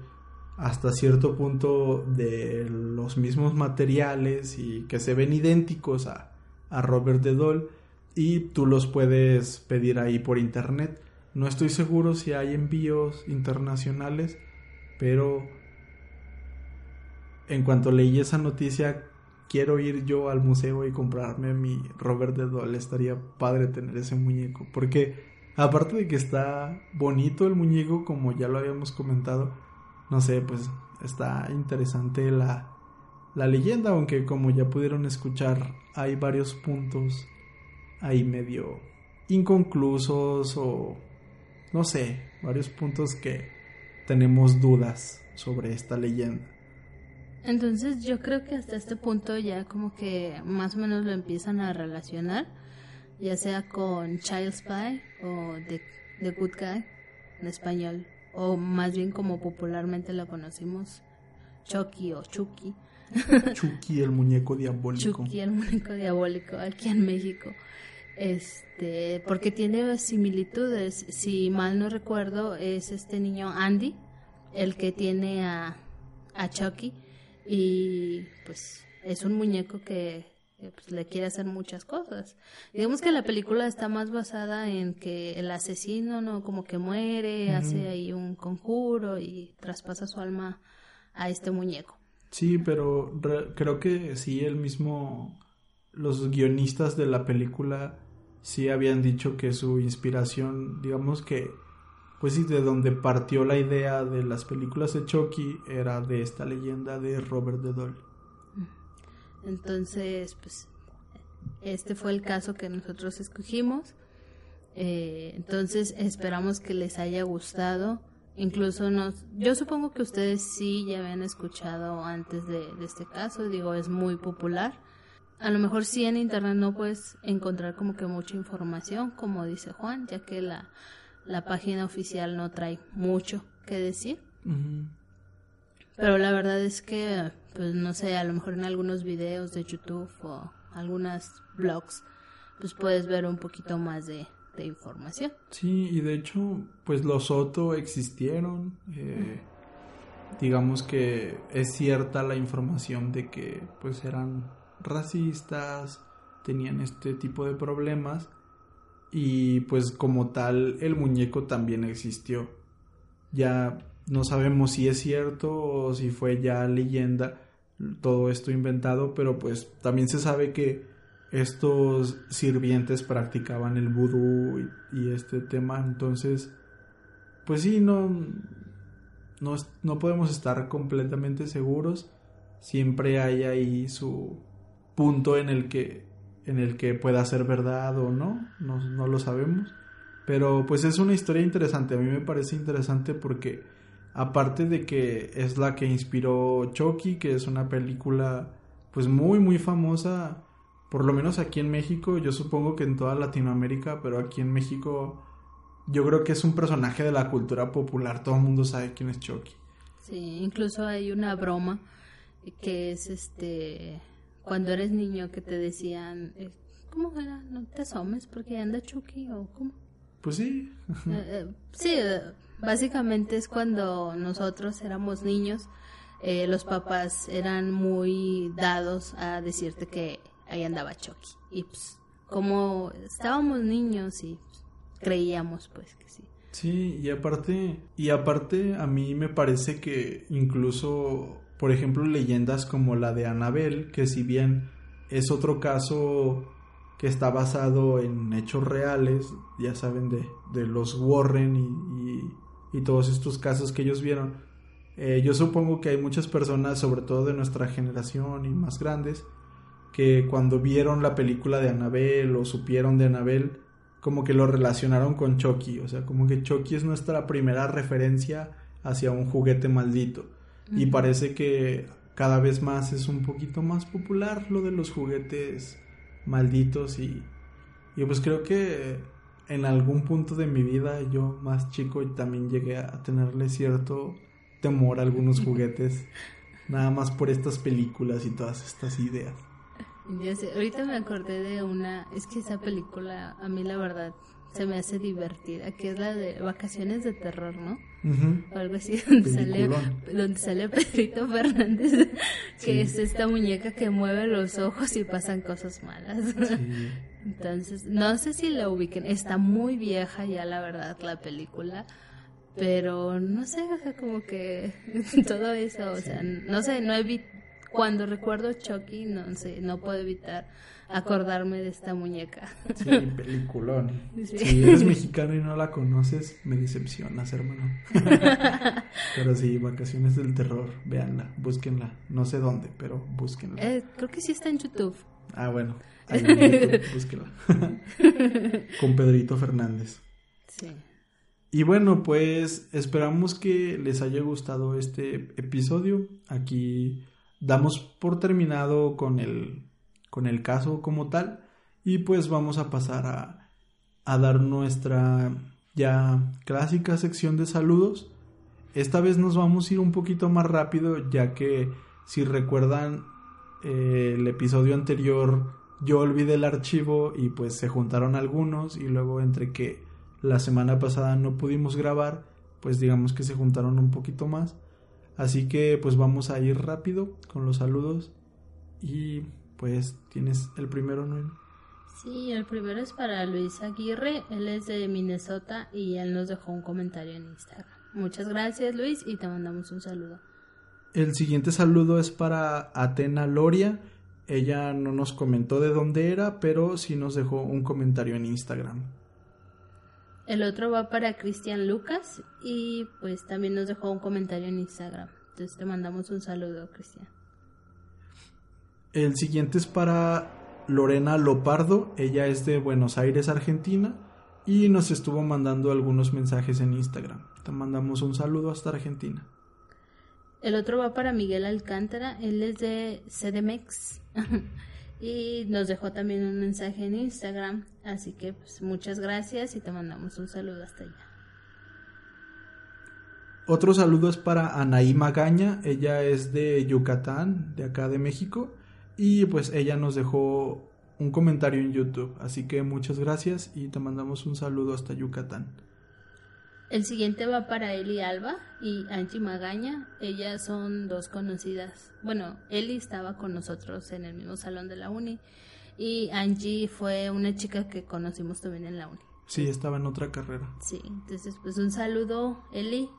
hasta cierto punto de los mismos materiales y que se ven idénticos a, a Robert de Doll y tú los puedes pedir ahí por internet. No estoy seguro si hay envíos internacionales, pero en cuanto leí esa noticia, quiero ir yo al museo y comprarme mi Robert de Doll. Estaría padre tener ese muñeco. Porque aparte de que está bonito el muñeco, como ya lo habíamos comentado, no sé, pues está interesante la, la leyenda, aunque como ya pudieron escuchar, hay varios puntos ahí medio inconclusos o no sé, varios puntos que tenemos dudas sobre esta leyenda. Entonces yo creo que hasta este punto ya como que más o menos lo empiezan a relacionar, ya sea con Child Spy o The, Good Guy en español, o más bien como popularmente lo conocimos, Chucky o Chucky. Chucky el muñeco diabólico. Chucky el muñeco diabólico aquí en México. Este, porque tiene similitudes, si mal no recuerdo, es este niño Andy, el que tiene a, a Chucky y pues es un muñeco que pues, le quiere hacer muchas cosas. Digamos que la película está más basada en que el asesino no como que muere, hace ahí un conjuro y traspasa su alma a este muñeco. Sí, pero creo que sí el mismo los guionistas de la película sí habían dicho que su inspiración, digamos que pues sí, de donde partió la idea de las películas de Chucky era de esta leyenda de Robert de Doll. Entonces, pues, este fue el caso que nosotros escogimos. Eh, entonces, esperamos que les haya gustado. Incluso nos, yo supongo que ustedes sí ya habían escuchado antes de, de este caso. Digo, es muy popular. A lo mejor sí en internet no puedes encontrar como que mucha información, como dice Juan, ya que la la página oficial no trae mucho que decir. Pero la verdad es que, pues no sé, a lo mejor en algunos videos de YouTube o algunas blogs, pues puedes ver un poquito más de, información. Sí, y de hecho, pues los Soto existieron. Eh, digamos que es cierta la información de que pues eran racistas, tenían este tipo de problemas y pues como tal el muñeco también existió. Ya no sabemos si es cierto o si fue ya leyenda todo esto inventado, pero pues también se sabe que estos sirvientes practicaban el vudú y, este tema, entonces pues sí, no, no, no podemos estar completamente seguros, siempre hay ahí su punto en el que en el que pueda ser verdad o no, no, lo sabemos. Pero pues es una historia interesante, a mí me parece interesante porque aparte de que es la que inspiró Chucky, que es una película pues muy muy famosa, por lo menos aquí en México, yo supongo que en toda Latinoamérica, pero aquí en México yo creo que es un personaje de la cultura popular, todo el mundo sabe quién es Chucky. Sí, incluso hay una broma que es este cuando eres niño que te decían, eh, ¿cómo era? No te asomes porque anda Chucky o cómo. Pues sí. Eh, eh, sí, básicamente es cuando nosotros éramos niños, los papás eran muy dados a decirte que ahí andaba Chucky. Y pues, como estábamos niños y pues, creíamos pues que sí. Sí, y aparte, y aparte a mí me parece que incluso por ejemplo, leyendas como la de Anabel, que si bien es otro caso que está basado en hechos reales, ya saben, de, de los Warren y, y, todos estos casos que ellos vieron, eh, yo supongo que hay muchas personas, sobre todo de nuestra generación y más grandes, que cuando vieron la película de Annabelle o supieron de Annabelle, como que lo relacionaron con Chucky, o sea, como que Chucky es nuestra primera referencia hacia un juguete maldito. Y parece que cada vez más es un poquito más popular lo de los juguetes malditos y, y pues creo que en algún punto de mi vida yo más chico también llegué a tenerle cierto temor a algunos juguetes, nada más por estas películas y todas estas ideas. Ya sé, ahorita me acordé de una, es que esa película a mí la verdad se me hace divertida, que es la de Vacaciones de Terror, ¿no? O algo así, donde sale, donde sale Pedrito Fernández, que es esta muñeca que mueve los ojos y pasan cosas malas. Entonces, no sé si la ubiquen, está muy vieja ya la verdad la película, pero no sé, como que todo eso, o sea, no sé, no he cuando recuerdo Chucky, no sé, no puedo evitar acordarme de esta muñeca. Sí, peliculón. Si eres mexicano y no la conoces, me decepcionas, hermano. pero sí, Vacaciones del Terror, véanla, búsquenla. No sé dónde, pero búsquenla. Eh, creo que sí está en YouTube. Ah, bueno, ahí en búsquenla. Con Pedrito Fernández. Sí. Y bueno, pues esperamos que les haya gustado este episodio. Aquí damos por terminado con el, con el caso como tal y pues vamos a pasar a, dar nuestra ya clásica sección de saludos. Esta vez nos vamos a ir un poquito más rápido ya que si recuerdan eh, el episodio anterior yo olvidé el archivo y pues se juntaron algunos y luego entre que la semana pasada no pudimos grabar pues digamos que se juntaron un poquito más Así que pues vamos a ir rápido con los saludos y pues tienes el primero, Noel. Sí, el primero es para Luis Aguirre, él es de Minnesota y él nos dejó un comentario en Instagram. Muchas gracias Luis y te mandamos un saludo. El siguiente saludo es para Atena Loria. Ella no nos comentó de dónde era, pero sí nos dejó un comentario en Instagram. El otro va para Cristian Lucas y pues también nos dejó un comentario en Instagram. Entonces te mandamos un saludo, Cristian. El siguiente es para Lorena Lopardo. Ella es de Buenos Aires, Argentina. Y nos estuvo mandando algunos mensajes en Instagram. Te mandamos un saludo hasta Argentina. El otro va para Miguel Alcántara. Él es de CDMX. y nos dejó también un mensaje en Instagram. Así que pues, muchas gracias y te mandamos un saludo hasta allá. Otro saludo es para Anaí Magaña, ella es de Yucatán, de acá de México, y pues ella nos dejó un comentario en YouTube, así que muchas gracias y te mandamos un saludo hasta Yucatán. El siguiente va para Eli Alba y Angie Magaña. Ellas son dos conocidas. Bueno, Eli estaba con nosotros en el mismo salón de la uni y Angie fue una chica que conocimos también en la uni. Sí, estaba en otra carrera. Sí, entonces pues un saludo Eli.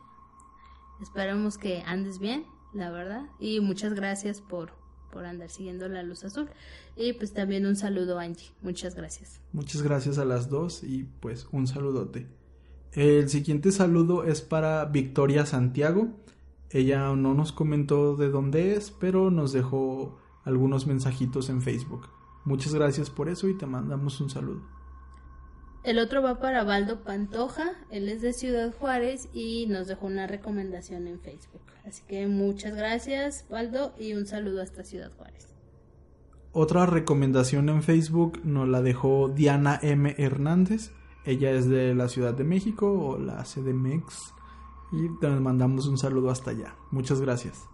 Esperamos que andes bien, la verdad. Y muchas gracias por, por andar siguiendo la luz azul. Y pues también un saludo Angie. Muchas gracias. Muchas gracias a las dos y pues un saludote. El siguiente saludo es para Victoria Santiago. Ella no nos comentó de dónde es, pero nos dejó algunos mensajitos en Facebook. Muchas gracias por eso y te mandamos un saludo. El otro va para Baldo Pantoja, él es de Ciudad Juárez y nos dejó una recomendación en Facebook. Así que muchas gracias, Baldo, y un saludo hasta Ciudad Juárez. Otra recomendación en Facebook nos la dejó Diana M. Hernández. Ella es de la Ciudad de México o la CDMX y te mandamos un saludo hasta allá. Muchas gracias.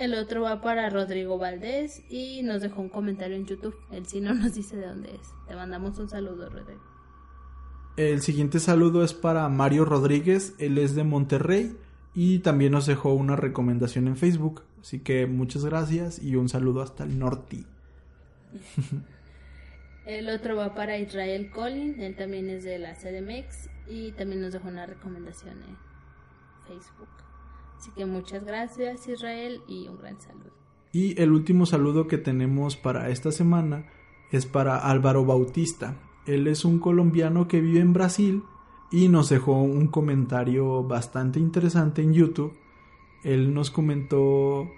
El otro va para Rodrigo Valdés y nos dejó un comentario en YouTube. Él sí no nos dice de dónde es. Te mandamos un saludo, Rodrigo. El siguiente saludo es para Mario Rodríguez. Él es de Monterrey y también nos dejó una recomendación en Facebook. Así que muchas gracias y un saludo hasta el norte. El otro va para Israel Collin, él también es de la CDMX y también nos dejó una recomendación en Facebook. Así que muchas gracias Israel y un gran saludo. Y el último saludo que tenemos para esta semana es para Álvaro Bautista. Él es un colombiano que vive en Brasil y nos dejó un comentario bastante interesante en YouTube. Él nos comentó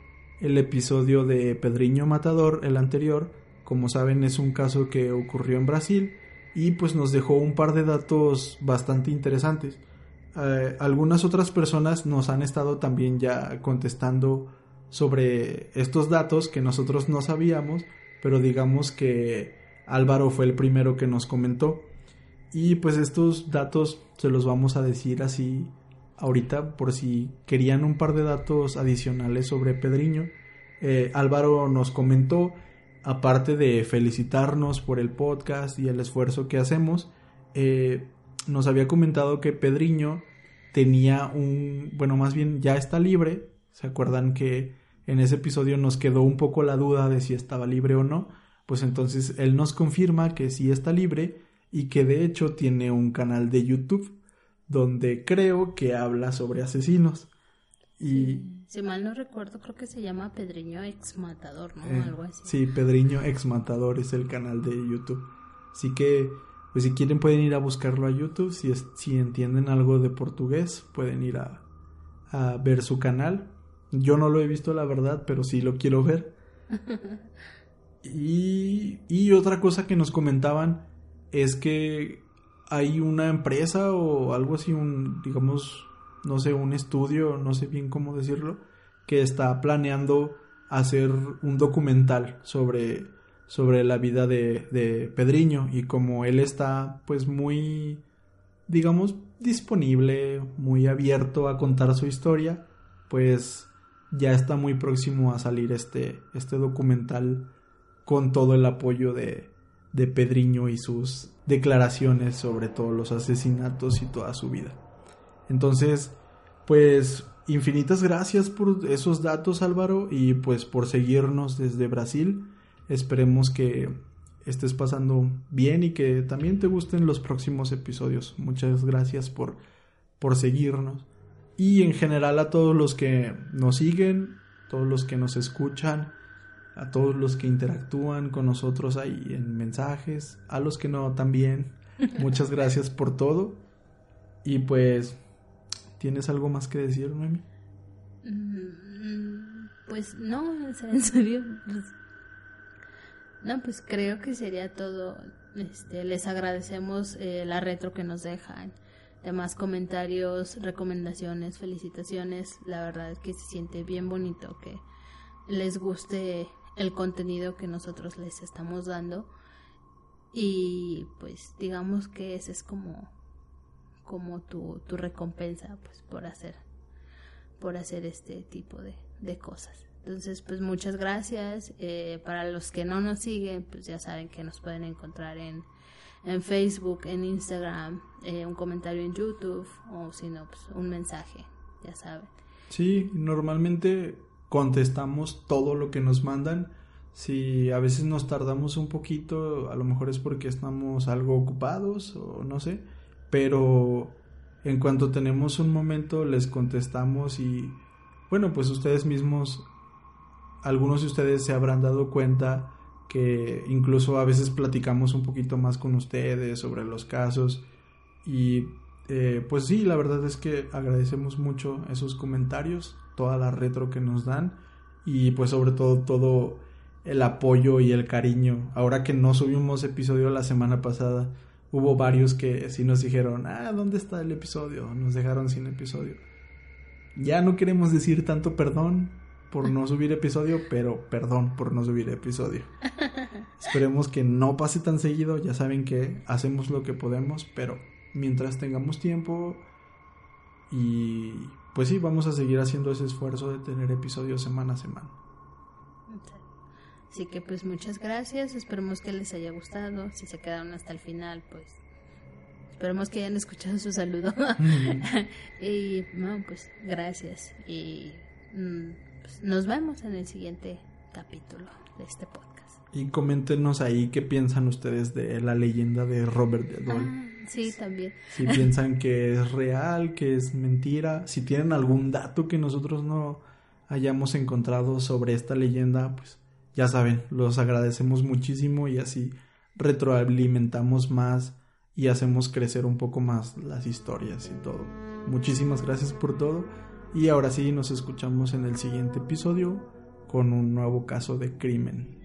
el episodio de Pedriño Matador, el anterior. Como saben es un caso que ocurrió en Brasil y pues nos dejó un par de datos bastante interesantes. Eh, algunas otras personas nos han estado también ya contestando sobre estos datos que nosotros no sabíamos, pero digamos que Álvaro fue el primero que nos comentó. Y pues estos datos se los vamos a decir así ahorita por si querían un par de datos adicionales sobre Pedriño. Eh, Álvaro nos comentó, aparte de felicitarnos por el podcast y el esfuerzo que hacemos, eh, nos había comentado que Pedriño tenía un, bueno, más bien ya está libre. ¿Se acuerdan que en ese episodio nos quedó un poco la duda de si estaba libre o no? Pues entonces él nos confirma que sí está libre y que de hecho tiene un canal de YouTube donde creo que habla sobre asesinos. Y si mal no recuerdo, creo que se llama Pedriño Ex Matador, ¿no? Eh, Algo así. Sí, Pedriño Ex Matador es el canal de YouTube. Así que pues si quieren pueden ir a buscarlo a YouTube, si, si entienden algo de portugués pueden ir a, a ver su canal. Yo no lo he visto la verdad, pero sí lo quiero ver. y, y otra cosa que nos comentaban es que hay una empresa o algo así, un, digamos, no sé, un estudio, no sé bien cómo decirlo, que está planeando hacer un documental sobre sobre la vida de, de Pedriño y como él está pues muy digamos disponible, muy abierto a contar su historia, pues ya está muy próximo a salir este, este documental con todo el apoyo de, de Pedriño y sus declaraciones sobre todos los asesinatos y toda su vida. Entonces, pues infinitas gracias por esos datos Álvaro y pues por seguirnos desde Brasil. Esperemos que estés pasando bien y que también te gusten los próximos episodios. Muchas gracias por, por seguirnos. Y en general a todos los que nos siguen, todos los que nos escuchan, a todos los que interactúan con nosotros ahí en mensajes, a los que no también. Muchas gracias por todo. Y pues, ¿tienes algo más que decir, Noemi? Mm, pues no, en serio, pues, no, pues creo que sería todo. Este, les agradecemos eh, la retro que nos dejan. Demás comentarios, recomendaciones, felicitaciones. La verdad es que se siente bien bonito que les guste el contenido que nosotros les estamos dando. Y pues digamos que ese es como, como tu, tu recompensa pues por hacer, por hacer este tipo de, de cosas. Entonces, pues muchas gracias. Eh, para los que no nos siguen, pues ya saben que nos pueden encontrar en, en Facebook, en Instagram, eh, un comentario en YouTube o si no, pues un mensaje, ya saben. Sí, normalmente contestamos todo lo que nos mandan. Si a veces nos tardamos un poquito, a lo mejor es porque estamos algo ocupados o no sé, pero en cuanto tenemos un momento les contestamos y bueno, pues ustedes mismos algunos de ustedes se habrán dado cuenta que incluso a veces platicamos un poquito más con ustedes sobre los casos y eh, pues sí, la verdad es que agradecemos mucho esos comentarios, toda la retro que nos dan y pues sobre todo todo el apoyo y el cariño. Ahora que no subimos episodio la semana pasada, hubo varios que sí nos dijeron, ah, ¿dónde está el episodio? Nos dejaron sin episodio. Ya no queremos decir tanto perdón, por no subir episodio, pero perdón por no subir episodio. Esperemos que no pase tan seguido, ya saben que hacemos lo que podemos, pero mientras tengamos tiempo y pues sí, vamos a seguir haciendo ese esfuerzo de tener episodios semana a semana. Así que pues muchas gracias, esperemos que les haya gustado, si se quedaron hasta el final, pues esperemos que hayan escuchado su saludo. y bueno, pues gracias y mm, pues, nos vemos en el siguiente capítulo de este podcast. Y coméntenos ahí qué piensan ustedes de la leyenda de Robert de Dole. Ah, sí, también. Si piensan que es real, que es mentira, si tienen algún dato que nosotros no hayamos encontrado sobre esta leyenda, pues ya saben, los agradecemos muchísimo y así retroalimentamos más y hacemos crecer un poco más las historias y todo. Muchísimas gracias por todo y ahora sí nos escuchamos en el siguiente episodio con un nuevo caso de crimen.